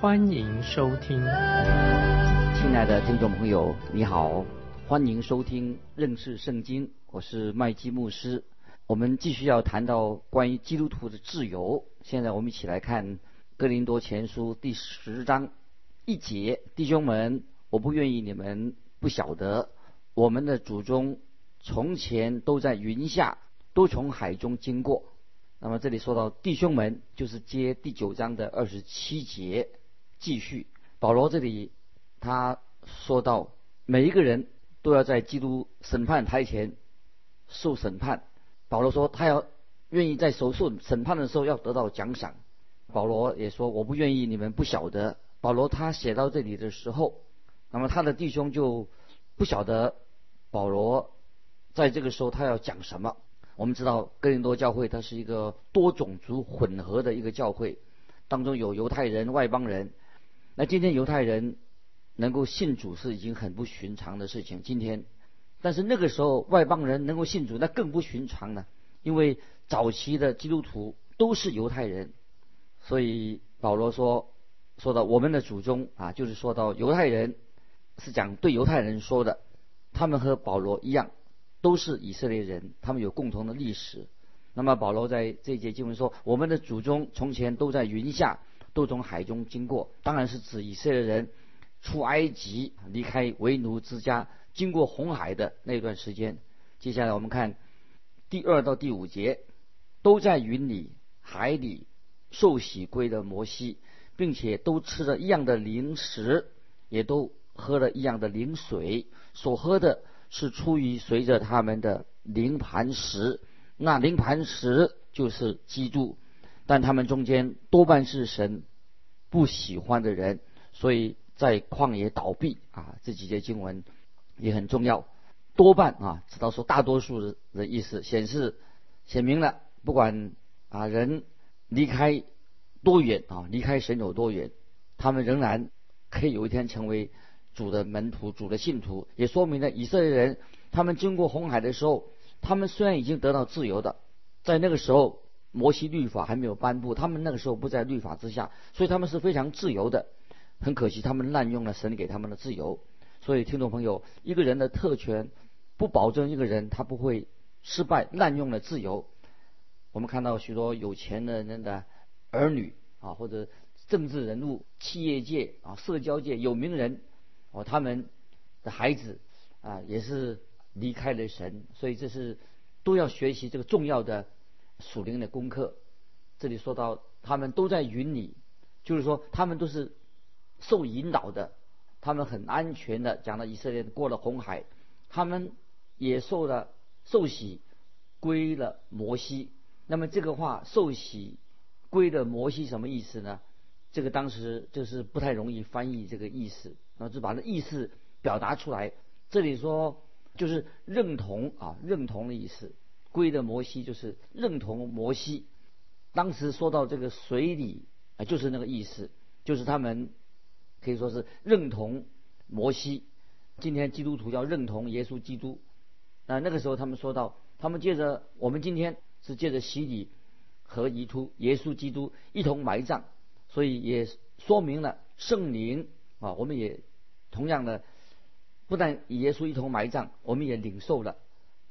欢迎收听。亲爱的听众朋友，你好，欢迎收听认识圣经，我是麦基牧师。我们继续要谈到关于基督徒的自由。现在我们一起来看《哥林多前书》第十章一节：弟兄们，我不愿意你们不晓得，我们的祖宗从前都在云下，都从海中经过。那么这里说到弟兄们，就是接第九章的二十七节继续。保罗这里他说到，每一个人都要在基督审判台前受审判。保罗说，他要愿意在受受审判的时候要得到奖赏。保罗也说，我不愿意你们不晓得。保罗他写到这里的时候，那么他的弟兄就不晓得保罗在这个时候他要讲什么。我们知道哥林多教会它是一个多种族混合的一个教会，当中有犹太人、外邦人。那今天犹太人能够信主是已经很不寻常的事情。今天。但是那个时候，外邦人能够信主，那更不寻常了。因为早期的基督徒都是犹太人，所以保罗说，说到我们的祖宗啊，就是说到犹太人，是讲对犹太人说的。他们和保罗一样，都是以色列人，他们有共同的历史。那么保罗在这一节经文说，我们的祖宗从前都在云下，都从海中经过，当然是指以色列人出埃及，离开为奴之家。经过红海的那段时间，接下来我们看第二到第五节，都在云里、海里受洗归的摩西，并且都吃了一样的零食，也都喝了一样的灵水，所喝的是出于随着他们的灵磐石，那灵磐石就是基督，但他们中间多半是神不喜欢的人，所以在旷野倒闭啊，这几节经文。也很重要，多半啊，知道说大多数的的意思，显示显明了，不管啊人离开多远啊，离开神有多远，他们仍然可以有一天成为主的门徒、主的信徒，也说明了以色列人他们经过红海的时候，他们虽然已经得到自由的，在那个时候摩西律法还没有颁布，他们那个时候不在律法之下，所以他们是非常自由的。很可惜，他们滥用了神给他们的自由。所以，听众朋友，一个人的特权不保证一个人他不会失败、滥用了自由。我们看到许多有钱的人的儿女啊，或者政治人物、企业界啊、社交界有名人哦，他们的孩子啊也是离开了神，所以这是都要学习这个重要的属灵的功课。这里说到他们都在云里，就是说他们都是受引导的。他们很安全的讲了以色列过了红海，他们也受了受洗归了摩西。那么这个话受洗归了摩西什么意思呢？这个当时就是不太容易翻译这个意思，然后就把那意思表达出来。这里说就是认同啊，认同的意思。归的摩西就是认同摩西。当时说到这个水里啊，就是那个意思，就是他们。可以说是认同摩西。今天基督徒要认同耶稣基督。那那个时候他们说到，他们借着我们今天是借着洗礼和遗突耶稣基督一同埋葬，所以也说明了圣灵啊，我们也同样的不但与耶稣一同埋葬，我们也领受了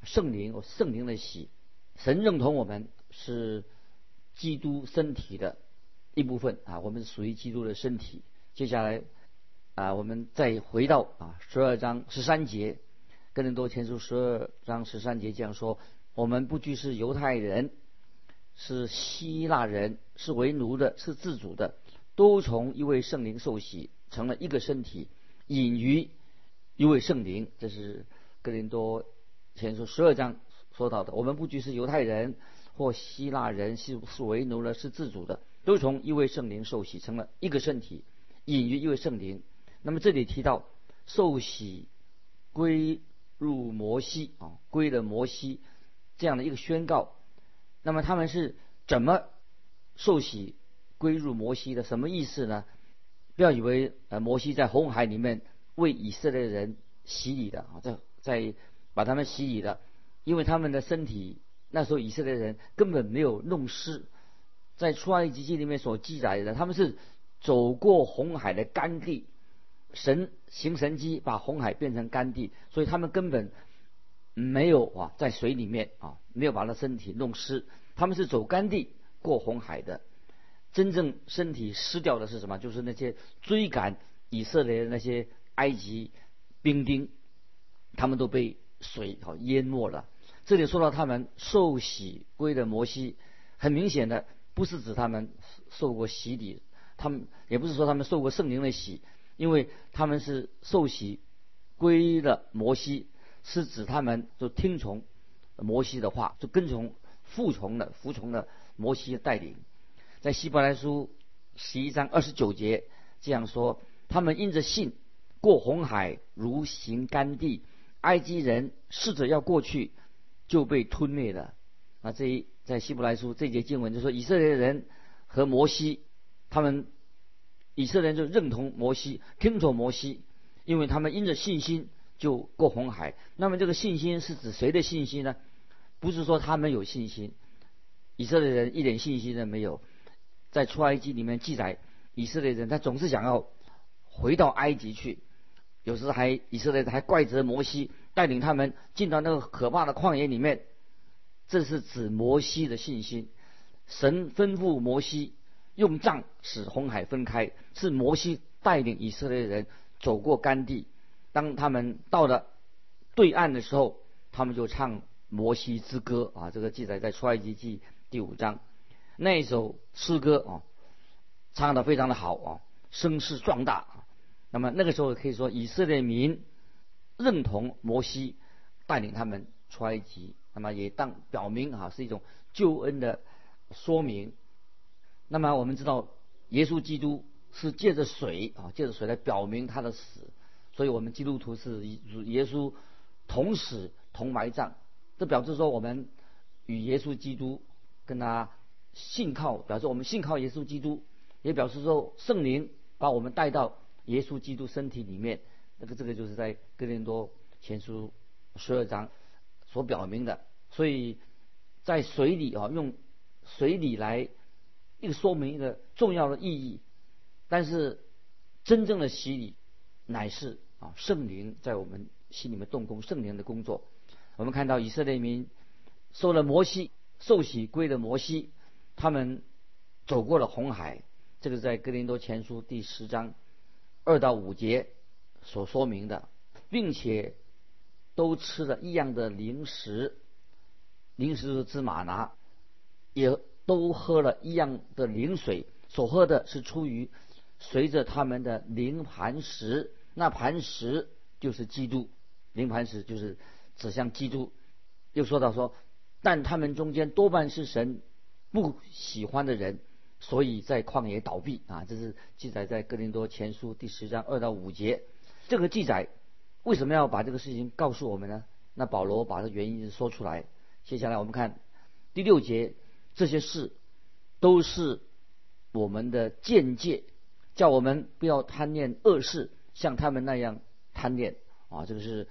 圣灵圣灵的喜。神认同我们是基督身体的一部分啊，我们属于基督的身体。接下来，啊，我们再回到啊十二章十三节，跟人多前书十二章十三节这样说：我们不拘是犹太人，是希腊人，是为奴的，是自主的，都从一位圣灵受洗，成了一个身体，隐于一位圣灵。这是哥林多前书十二章说到的。我们不拘是犹太人或希腊人，是是为奴的，是自主的，都从一位圣灵受洗，成了一个身体。隐于一位圣灵，那么这里提到受洗归入摩西啊，归了摩西这样的一个宣告。那么他们是怎么受洗归入摩西的？什么意思呢？不要以为呃摩西在红海里面为以色列人洗礼的啊，在在把他们洗礼的，因为他们的身体那时候以色列人根本没有弄湿，在出埃及记里面所记载的，他们是走过红海的干地，神行神迹把红海变成干地，所以他们根本没有啊在水里面啊没有把他身体弄湿，他们是走干地过红海的。真正身体湿掉的是什么？就是那些追赶以色列的那些埃及兵丁，他们都被水好淹没了。这里说到他们受洗归的摩西，很明显的不是指他们受过洗礼，他们也不是说他们受过圣灵的洗，因为他们是受洗归的摩西，是指他们就听从摩西的话，就跟从服从的服从的摩西的带领。在希伯来书十一章二十九节这样说：他们因着信过红海，如行干地；埃及人试着要过去，就被吞灭了。啊，这一在希伯来书这节经文就说，以色列人和摩西，他们以色列人就认同摩西，听从摩西，因为他们因着信心就过红海。那么这个信心是指谁的信心呢？不是说他们有信心，以色列人一点信心都没有。在出埃及里面记载，以色列人他总是想要回到埃及去，有时还以色列人还怪责摩西带领他们进到那个可怕的旷野里面。这是指摩西的信心。神吩咐摩西用杖使红海分开，是摩西带领以色列人走过干地。当他们到了对岸的时候，他们就唱摩西之歌啊，这个记载在出埃及记第五章。那首诗歌啊，唱的非常的好啊，声势壮大。那么那个时候可以说以色列民认同摩西带领他们出埃及，那么也当表明啊是一种救恩的说明。那么我们知道耶稣基督是借着水啊，借着水来表明他的死，所以我们基督徒是与耶稣同死同埋葬，这表示说我们与耶稣基督跟他。信靠表示我们信靠耶稣基督，也表示说圣灵把我们带到耶稣基督身体里面。那个这个就是在哥林多前书十二章所表明的。所以在水里啊，用水里来一个说明一个重要的意义。但是真正的洗礼乃是啊圣灵在我们心里面动工，圣灵的工作。我们看到以色列民受了摩西受洗归了摩西。他们走过了红海，这个在哥林多前书第十章二到五节所说明的，并且都吃了一样的零食，零食是芝麻拿，也都喝了一样的灵水，所喝的是出于随着他们的灵磐石，那磐石就是基督，灵磐石就是指向基督。又说到说，但他们中间多半是神。不喜欢的人，所以在旷野倒闭啊！这是记载在哥林多前书第十章二到五节。这个记载为什么要把这个事情告诉我们呢？那保罗把这原因说出来。接下来我们看第六节，这些事都是我们的见解，叫我们不要贪恋恶事，像他们那样贪恋啊！这个是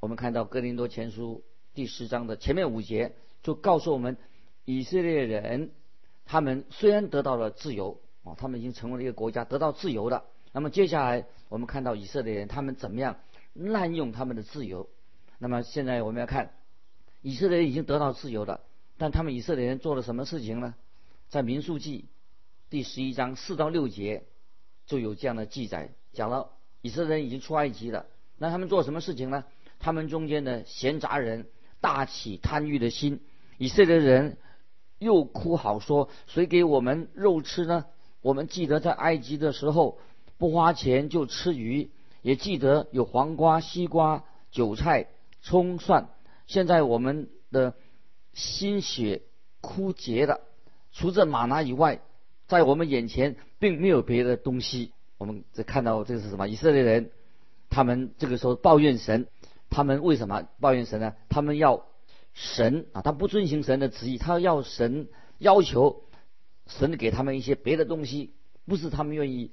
我们看到哥林多前书第十章的前面五节，就告诉我们。以色列人，他们虽然得到了自由啊，他们已经成为了一个国家，得到自由了。那么接下来，我们看到以色列人他们怎么样滥用他们的自由。那么现在我们要看，以色列人已经得到自由了，但他们以色列人做了什么事情呢？在民数记第十一章四到六节就有这样的记载，讲了以色列人已经出埃及了，那他们做什么事情呢？他们中间的闲杂人大起贪欲的心，以色列人。又哭好说：“谁给我们肉吃呢？我们记得在埃及的时候，不花钱就吃鱼，也记得有黄瓜、西瓜、韭菜、葱蒜。现在我们的心血枯竭了，除了玛拿以外，在我们眼前并没有别的东西。”我们这看到这是什么？以色列人他们这个时候抱怨神，他们为什么抱怨神呢？他们要神啊，他不遵行神的旨意，他要神要求神给他们一些别的东西，不是他们愿意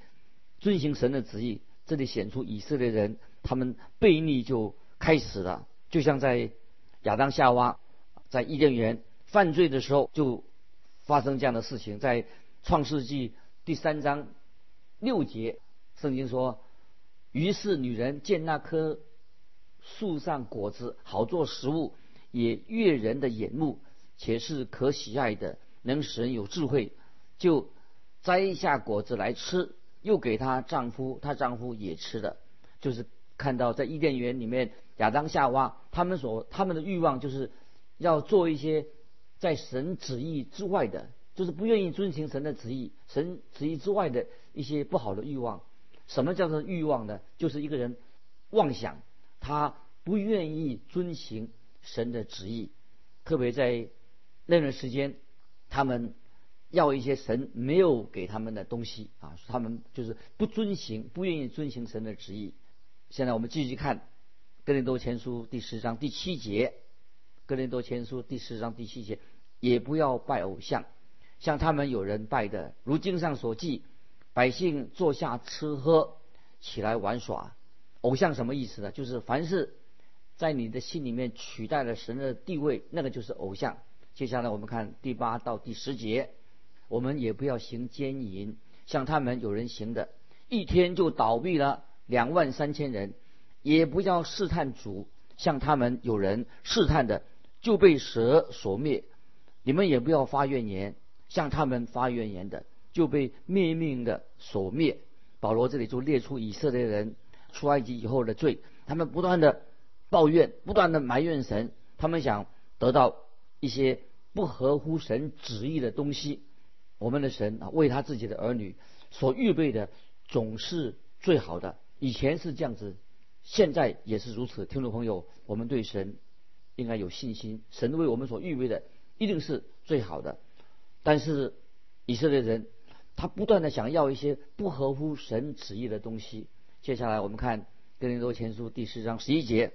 遵行神的旨意。这里显出以色列人他们悖逆就开始了，就像在亚当夏娃在伊甸园犯罪的时候就发生这样的事情，在创世纪第三章六节，圣经说：“于是女人见那棵树上果子好做食物，也悦人的眼目，且是可喜爱的，能使人有智慧，就摘下果子来吃。”又给她丈夫，她丈夫也吃了，就是看到在伊甸园里面，亚当夏娃他们所他们的欲望就是要做一些在神旨意之外的，就是不愿意遵行神的旨意，神旨意之外的一些不好的欲望。什么叫做欲望呢？就是一个人妄想，他不愿意遵行神的旨意，特别在那段时间，他们。要一些神没有给他们的东西啊，他们就是不遵行，不愿意遵行神的旨意。现在我们继续看《哥林多前书》第十章第七节，《哥林多前书》第十章第七节，也不要拜偶像，像他们有人拜的，如经上所记，百姓坐下吃喝，起来玩耍。偶像什么意思呢？就是凡是在你的心里面取代了神的地位，那个就是偶像。接下来我们看第八到第十节。我们也不要行奸淫，像他们有人行的，一天就倒闭了两万三千人；也不要试探主，像他们有人试探的，就被蛇所灭。你们也不要发怨言，像他们发怨言的，就被灭命的所灭。保罗这里就列出以色列人出埃及以后的罪，他们不断的抱怨，不断的埋怨神，他们想得到一些不合乎神旨意的东西。我们的神啊，为他自己的儿女所预备的总是最好的。以前是这样子，现在也是如此。听众朋友，我们对神应该有信心，神为我们所预备的一定是最好的。但是以色列人他不断的想要一些不合乎神旨意的东西。接下来我们看哥林多前书第十章十一节，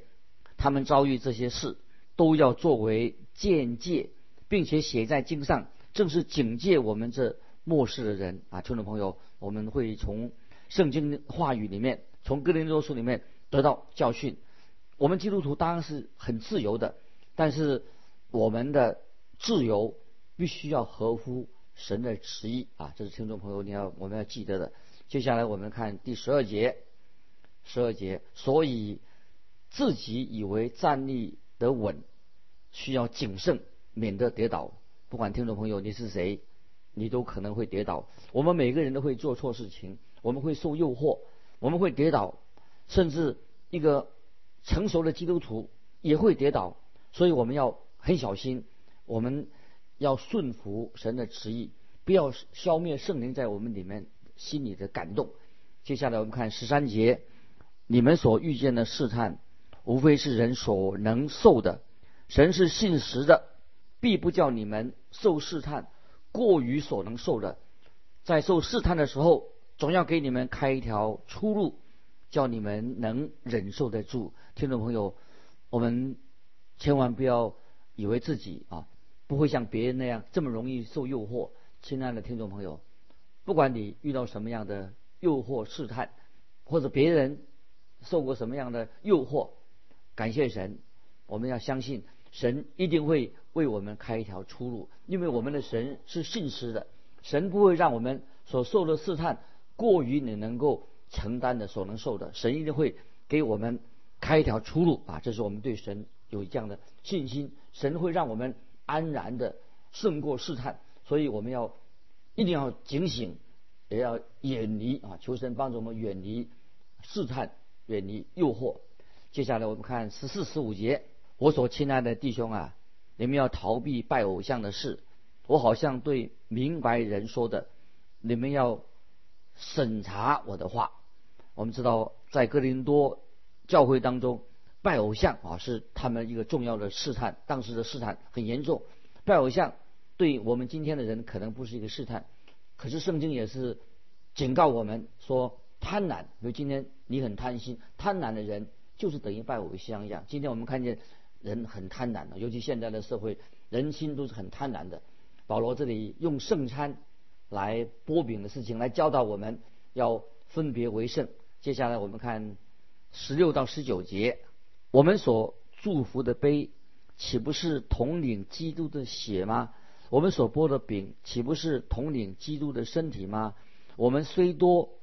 他们遭遇这些事，都要作为见戒，并且写在经上。正是警戒我们这末世的人啊，听众朋友，我们会从圣经话语里面，从哥林多书里面得到教训。我们基督徒当然是很自由的，但是我们的自由必须要合乎神的旨意啊，这是听众朋友你要我们要记得的。接下来我们看第十二节，十二节，所以自己以为站立得稳，需要谨慎，免得跌倒。不管听众朋友你是谁，你都可能会跌倒。我们每个人都会做错事情，我们会受诱惑，我们会跌倒，甚至一个成熟的基督徒也会跌倒。所以我们要很小心，我们要顺服神的旨意，不要消灭圣灵在我们里面心里的感动。接下来我们看十三节，你们所遇见的试探，无非是人所能受的，神是信实的。必不叫你们受试探过于所能受的，在受试探的时候，总要给你们开一条出路，叫你们能忍受得住。听众朋友，我们千万不要以为自己啊不会像别人那样这么容易受诱惑。亲爱的听众朋友，不管你遇到什么样的诱惑试探，或者别人受过什么样的诱惑，感谢神，我们要相信。神一定会为我们开一条出路，因为我们的神是信实的，神不会让我们所受的试探过于你能够承担的、所能受的，神一定会给我们开一条出路啊！这是我们对神有这样的信心，神会让我们安然的胜过试探，所以我们要一定要警醒，也要远离啊！求神帮助我们远离试探，远离诱惑。接下来我们看十四、十五节。我所亲爱的弟兄啊，你们要逃避拜偶像的事。我好像对明白人说的，你们要审查我的话。我们知道，在哥林多教会当中，拜偶像啊是他们一个重要的试探，当时的试探很严重。拜偶像对我们今天的人可能不是一个试探，可是圣经也是警告我们说。贪婪，比如今天你很贪心，贪婪的人就是等于拜偶像一样。今天我们看见人很贪婪的，尤其现在的社会，人心都是很贪婪的。保罗这里用圣餐来剥饼的事情来教导我们要分别为圣。接下来我们看十六到十九节，我们所祝福的杯，岂不是统领基督的血吗？我们所剥的饼，岂不是统领基督的身体吗？我们虽多，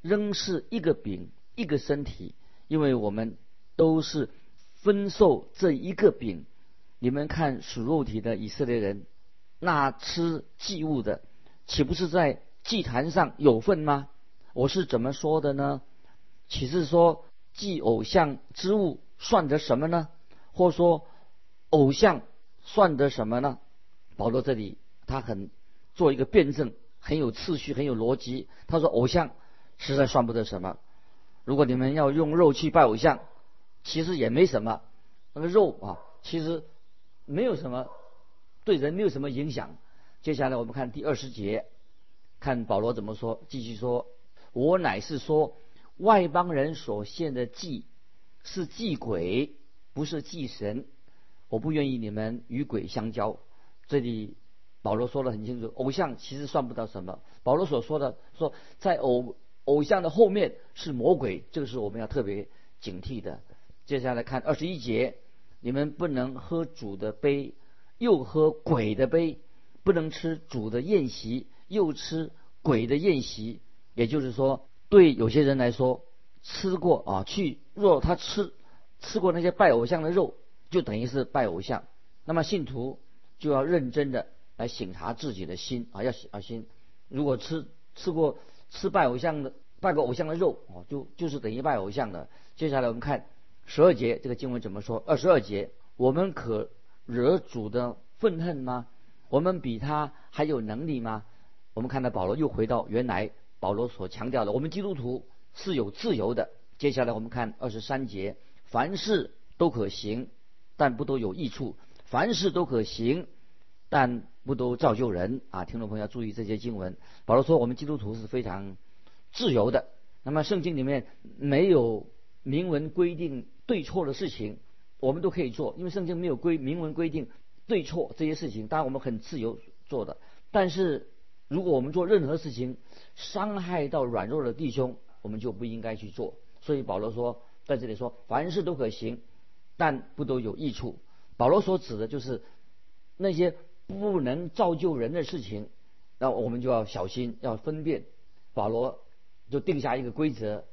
仍是一个饼，一个身体，因为我们都是分受这一个饼。你们看属肉体的以色列人，那吃祭物的，岂不是在祭坛上有份吗？我是怎么说的呢？岂是说祭偶像之物算得什么呢？或说偶像算得什么呢？保罗这里他很做一个辩证，很有次序，很有逻辑。他说偶像实在算不得什么。如果你们要用肉去拜偶像，其实也没什么。那个肉啊，其实没有什么对人没有什么影响。接下来我们看第二十节，看保罗怎么说。继续说，我乃是说外邦人所献的祭是祭鬼，不是祭神。我不愿意你们与鬼相交。这里保罗说的很清楚，偶像其实算不到什么。保罗所说的说，在偶偶像的后面是魔鬼，这个是我们要特别警惕的。接下来看二十一节，你们不能喝主的杯，又喝鬼的杯；不能吃主的宴席，又吃鬼的宴席。也就是说，对有些人来说，吃过啊，去若他吃吃过那些拜偶像的肉，就等于是拜偶像。那么信徒。就要认真的来省察自己的心啊，要小心。如果吃吃过吃拜偶像的拜过偶像的肉哦，就就是等于拜偶像的。接下来我们看十二节这个经文怎么说？二十二节，我们可惹主的愤恨吗？我们比他还有能力吗？我们看到保罗又回到原来保罗所强调的，我们基督徒是有自由的。接下来我们看二十三节，凡事都可行，但不都有益处。凡事都可行，但不都造就人啊！听众朋友要注意这些经文。保罗说，我们基督徒是非常自由的。那么圣经里面没有明文规定对错的事情，我们都可以做，因为圣经没有规明文规定对错这些事情。当然我们很自由做的，但是如果我们做任何事情伤害到软弱的弟兄，我们就不应该去做。所以保罗说，在这里说，凡事都可行，但不都有益处。保罗所指的就是那些不能造就人的事情，那我们就要小心，要分辨。保罗就定下一个规则，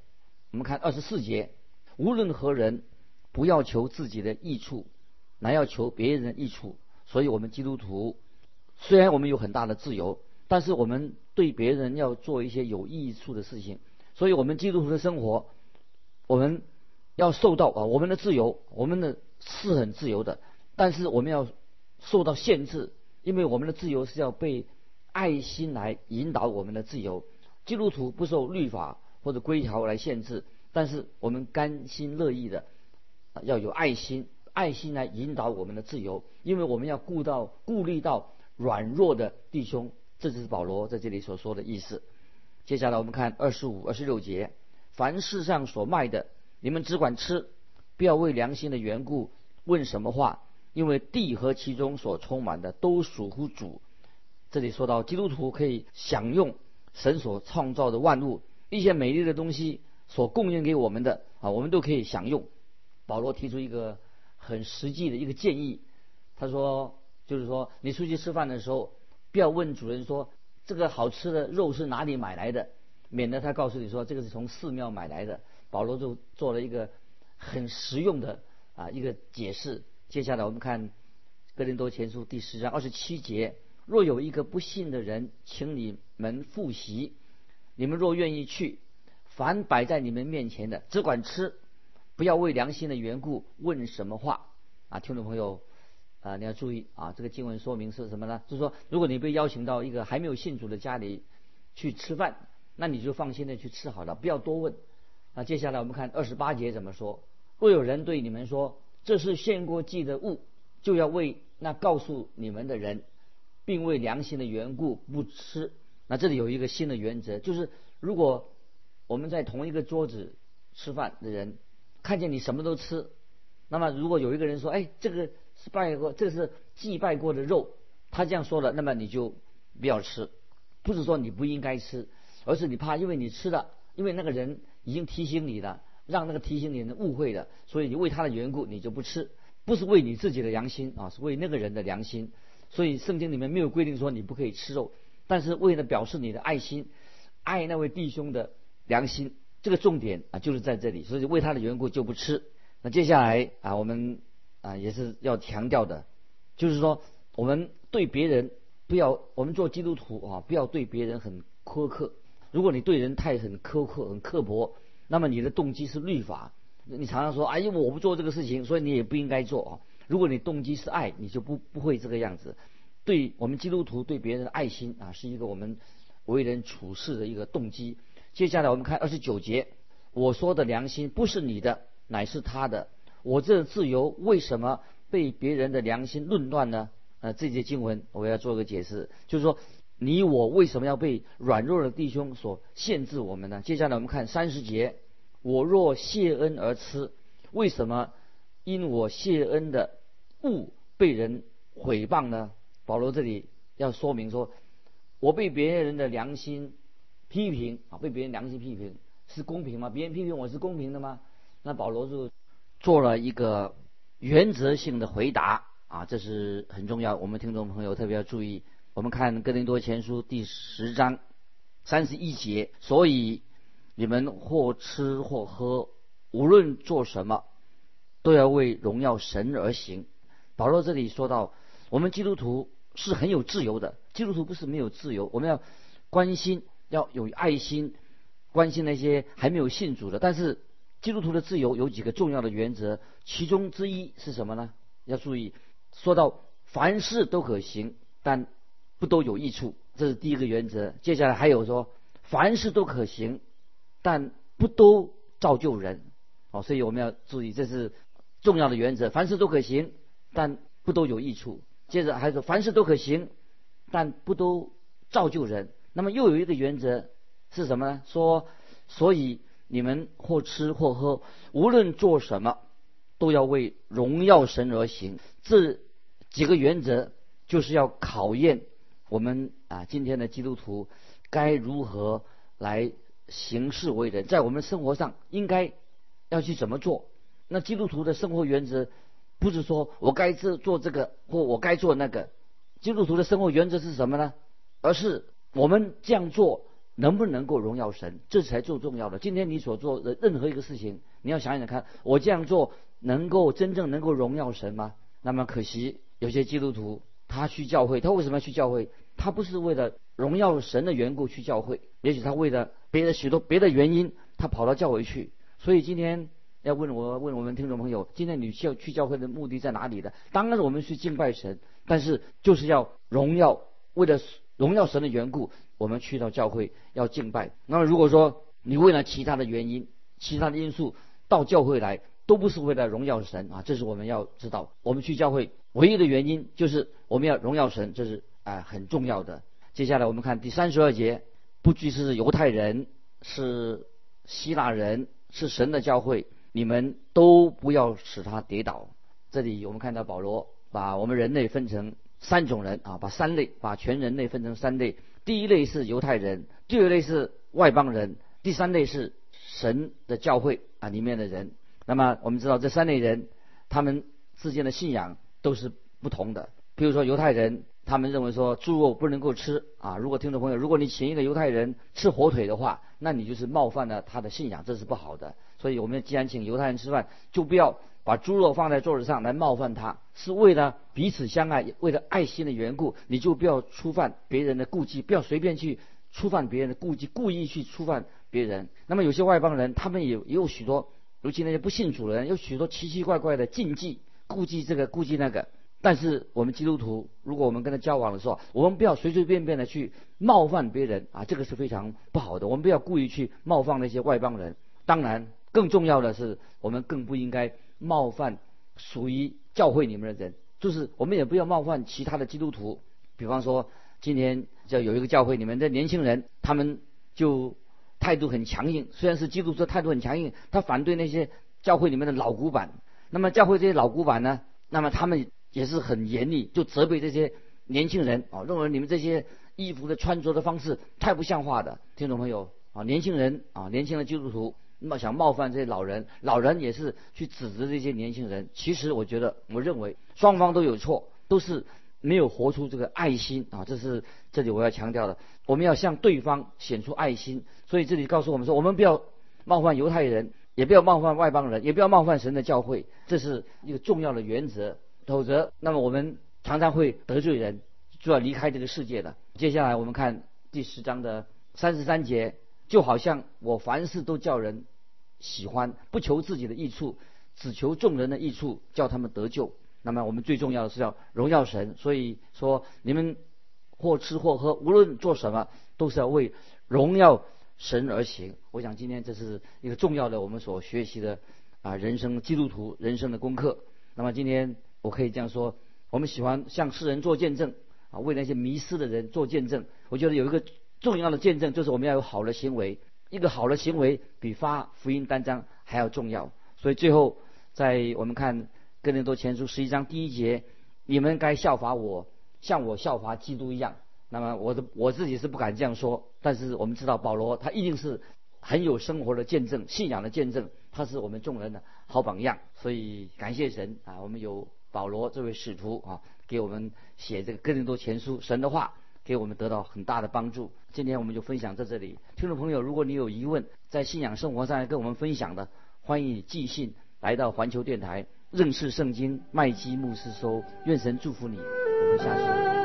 我们看二十四节：无论何人，不要求自己的益处，乃要求别人的益处。所以，我们基督徒虽然我们有很大的自由，但是我们对别人要做一些有益处的事情。所以我们基督徒的生活，我们要受到啊，我们的自由，我们的是很自由的。但是我们要受到限制，因为我们的自由是要被爱心来引导我们的自由。基督徒不受律法或者规条来限制，但是我们甘心乐意的要有爱心，爱心来引导我们的自由，因为我们要顾到顾虑到软弱的弟兄。这就是保罗在这里所说的意思。接下来我们看二十五、二十六节：凡世上所卖的，你们只管吃，不要为良心的缘故问什么话。因为地和其中所充满的都属乎主。这里说到基督徒可以享用神所创造的万物，一些美丽的东西所供应给我们的啊，我们都可以享用。保罗提出一个很实际的一个建议，他说，就是说你出去吃饭的时候，不要问主人说这个好吃的肉是哪里买来的，免得他告诉你说这个是从寺庙买来的。保罗就做了一个很实用的啊一个解释。接下来我们看《哥林多前书》第十章二十七节：若有一个不信的人请你们复习，你们若愿意去，凡摆在你们面前的，只管吃，不要为良心的缘故问什么话。啊，听众朋友，啊，你要注意啊，这个经文说明是什么呢？就是说，如果你被邀请到一个还没有信主的家里去吃饭，那你就放心的去吃好了，不要多问。那接下来我们看二十八节怎么说？若有人对你们说，这是献过祭的物，就要为那告诉你们的人，并为良心的缘故不吃。那这里有一个新的原则，就是如果我们在同一个桌子吃饭的人，看见你什么都吃，那么如果有一个人说：“哎，这个是拜过，这是祭拜过的肉。”他这样说了，那么你就不要吃。不是说你不应该吃，而是你怕，因为你吃了，因为那个人已经提醒你了，让那个提醒你的误会了，所以你为他的缘故，你就不吃。不是为你自己的良心啊，是为那个人的良心。所以圣经里面没有规定说你不可以吃肉，但是为了表示你的爱心，爱那位弟兄的良心，这个重点啊就是在这里。所以为他的缘故就不吃。那接下来啊，我们啊也是要强调的，就是说我们对别人。不要，我们做基督徒啊，不要对别人很苛刻。如果你对人太很苛刻、很刻薄，那么你的动机是律法。你常常说，哎呀，我不做这个事情，所以你也不应该做啊。如果你动机是爱，你就不不会这个样子。对我们基督徒对别人的爱心啊，是一个我们为人处事的一个动机。接下来我们看二十九节，我说的良心不是你的，乃是他的。我这自由为什么被别人的良心论断呢？呃，这节经文我要做个解释，就是说，你我为什么要被软弱的弟兄所限制我们呢？接下来我们看三十节，我若谢恩而吃，为什么因我谢恩的物被人毁谤呢？保罗这里要说明说，我被别人的良心批评啊，被别人良心批评是公平吗？别人批评我是公平的吗？那保罗就做了一个原则性的回答。啊，这是很重要，我们听众朋友特别要注意。我们看《哥林多前书》第十章三十一节，所以你们或吃或喝，无论做什么，都要为荣耀神而行。保罗这里说到，我们基督徒是很有自由的，基督徒不是没有自由，我们要关心，要有爱心，关心那些还没有信主的。但是基督徒的自由有几个重要的原则，其中之一是什么呢？要注意。说到凡事都可行，但不都有益处，这是第一个原则。接下来还有说，凡事都可行，但不都造就人。哦，所以我们要注意，这是重要的原则。凡事都可行，但不都有益处。接着还说，凡事都可行，但不都造就人。那么又有一个原则是什么呢？说，所以你们或吃或喝，无论做什么。都要为荣耀神而行，这几个原则就是要考验我们啊，今天的基督徒该如何来行事为人，在我们生活上应该要去怎么做。那基督徒的生活原则不是说我该做做这个或我该做那个，基督徒的生活原则是什么呢？而是我们这样做能不能够荣耀神，这才最重要的。今天你所做的任何一个事情，你要想想看，我这样做。能够真正能够荣耀神吗？那么可惜，有些基督徒他去教会，他为什么要去教会？他不是为了荣耀神的缘故去教会，也许他为了别的许多别的原因，他跑到教会去。所以今天要问我问我们听众朋友，今天你需要去教会的目的在哪里的？当然是我们去敬拜神，但是就是要荣耀，为了荣耀神的缘故，我们去到教会要敬拜。那么如果说你为了其他的原因、其他的因素到教会来，都不是为了荣耀神啊，这是我们要知道。我们去教会唯一的原因就是我们要荣耀神，这是啊很重要的。接下来我们看第三十二节，不拘是犹太人，是希腊人，是神的教会，你们都不要使他跌倒。这里我们看到保罗把我们人类分成三种人啊，把三类，把全人类分成三类。第一类是犹太人，第二类是外邦人，第三类是神的教会啊里面的人。那么我们知道这三类人，他们之间的信仰都是不同的。比如说犹太人，他们认为说猪肉不能够吃啊。如果听众朋友，如果你请一个犹太人吃火腿的话，那你就是冒犯了他的信仰，这是不好的。所以我们既然请犹太人吃饭，就不要把猪肉放在桌子上来冒犯他，是为了彼此相爱，为了爱心的缘故，你就不要触犯别人的顾忌，不要随便去触犯别人的顾忌，故意去触犯别人。那么有些外邦人，他们也也有许多。尤其那些不信主的人，有许多奇奇怪怪的禁忌，顾忌这个顾忌那个。但是我们基督徒，如果我们跟他交往的时候，我们不要随随便便的去冒犯别人啊，这个是非常不好的。我们不要故意去冒犯那些外邦人。当然，更重要的是，我们更不应该冒犯属于教会里面的人，就是我们也不要冒犯其他的基督徒。比方说，今天就有一个教会里面的年轻人，他们就态度很强硬，虽然是基督徒态度很强硬，他反对那些教会里面的老古板。那么教会这些老古板呢，那么他们也是很严厉，就责备这些年轻人啊，认为你们这些衣服的穿着的方式太不像话的。听众朋友啊，年轻人啊，年轻的基督徒那么想冒犯这些老人，老人也是去指责这些年轻人。其实我觉得，我认为双方都有错，都是。没有活出这个爱心啊，这是这里我要强调的。我们要向对方显出爱心，所以这里告诉我们说，我们不要冒犯犹太人，也不要冒犯外邦人，也不要冒犯神的教会，这是一个重要的原则。否则，那么我们常常会得罪人，就要离开这个世界的。接下来我们看第十章的三十三节，就好像我凡事都叫人喜欢，不求自己的益处，只求众人的益处，叫他们得救。那么我们最重要的是要荣耀神，所以说你们或吃或喝，无论做什么，都是要为荣耀神而行。我想今天这是一个重要的我们所学习的啊人生基督徒人生的功课。那么今天我可以这样说：我们喜欢向世人做见证啊，为那些迷失的人做见证。我觉得有一个重要的见证，就是我们要有好的行为。一个好的行为比发福音单张还要重要。所以最后在我们看。哥林多前书十一章第一节，你们该效法我，像我效法基督一样。那么我的我自己是不敢这样说，但是我们知道保罗他一定是很有生活的见证、信仰的见证，他是我们众人的好榜样。所以感谢神啊，我们有保罗这位使徒啊，给我们写这个哥林多前书，神的话给我们得到很大的帮助。今天我们就分享在这里，听众朋友，如果你有疑问，在信仰生活上跟我们分享的，欢迎你寄信来到环球电台。认识圣经，麦基牧师说：“愿神祝福你。”我们下次。